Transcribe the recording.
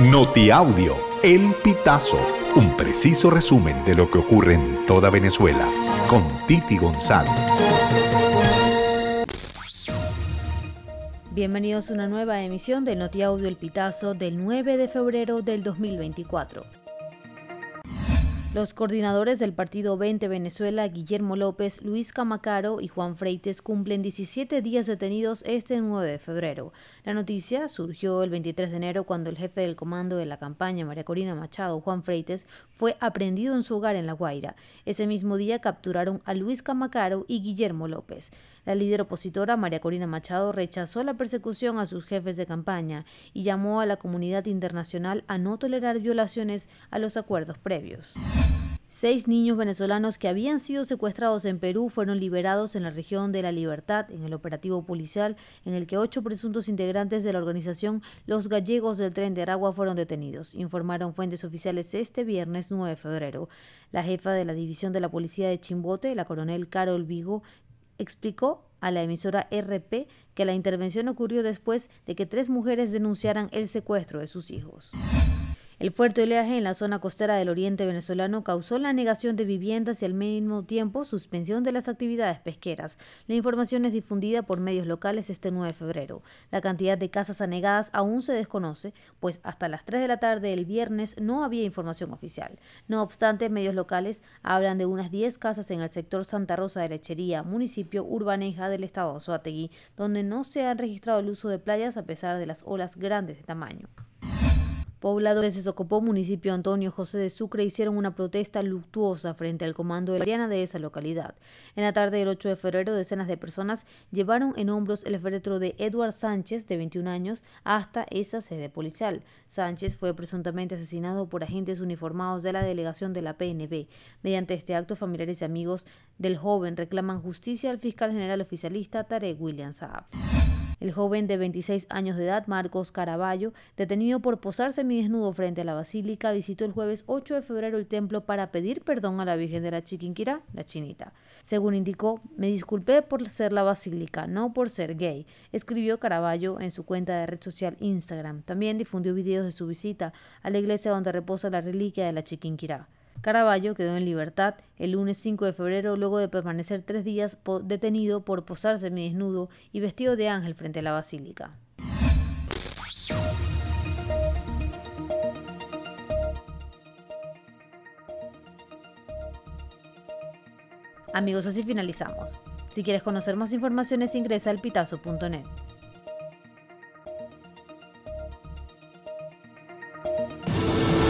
Notiaudio, El Pitazo, un preciso resumen de lo que ocurre en toda Venezuela, con Titi González. Bienvenidos a una nueva emisión de Notiaudio El Pitazo del 9 de febrero del 2024. Los coordinadores del Partido 20 Venezuela, Guillermo López, Luis Camacaro y Juan Freites, cumplen 17 días detenidos este 9 de febrero. La noticia surgió el 23 de enero cuando el jefe del comando de la campaña, María Corina Machado, Juan Freites, fue aprendido en su hogar en La Guaira. Ese mismo día capturaron a Luis Camacaro y Guillermo López. La líder opositora, María Corina Machado, rechazó la persecución a sus jefes de campaña y llamó a la comunidad internacional a no tolerar violaciones a los acuerdos previos. Seis niños venezolanos que habían sido secuestrados en Perú fueron liberados en la región de La Libertad en el operativo policial en el que ocho presuntos integrantes de la organización Los Gallegos del Tren de Aragua fueron detenidos, informaron fuentes oficiales este viernes 9 de febrero. La jefa de la división de la policía de Chimbote, la coronel Carol Vigo, explicó a la emisora RP que la intervención ocurrió después de que tres mujeres denunciaran el secuestro de sus hijos. El fuerte oleaje en la zona costera del oriente venezolano causó la negación de viviendas y al mismo tiempo suspensión de las actividades pesqueras. La información es difundida por medios locales este 9 de febrero. La cantidad de casas anegadas aún se desconoce, pues hasta las 3 de la tarde del viernes no había información oficial. No obstante, medios locales hablan de unas 10 casas en el sector Santa Rosa de Lechería, municipio urbaneja del estado de donde no se ha registrado el uso de playas a pesar de las olas grandes de tamaño. Pobladores de Socopó, municipio Antonio José de Sucre, hicieron una protesta luctuosa frente al comando de la Mariana de esa localidad. En la tarde del 8 de febrero, decenas de personas llevaron en hombros el féretro de Edward Sánchez, de 21 años, hasta esa sede policial. Sánchez fue presuntamente asesinado por agentes uniformados de la delegación de la PNB. Mediante este acto, familiares y amigos del joven reclaman justicia al fiscal general oficialista Tarek William Saab. El joven de 26 años de edad, Marcos Caraballo, detenido por posar semidesnudo frente a la basílica, visitó el jueves 8 de febrero el templo para pedir perdón a la Virgen de la Chiquinquirá, la chinita. Según indicó, me disculpé por ser la basílica, no por ser gay, escribió Caraballo en su cuenta de red social Instagram. También difundió videos de su visita a la iglesia donde reposa la reliquia de la Chiquinquirá. Caraballo quedó en libertad el lunes 5 de febrero luego de permanecer tres días detenido por posarse desnudo y vestido de ángel frente a la basílica. Amigos, así finalizamos. Si quieres conocer más informaciones ingresa al pitazo.net.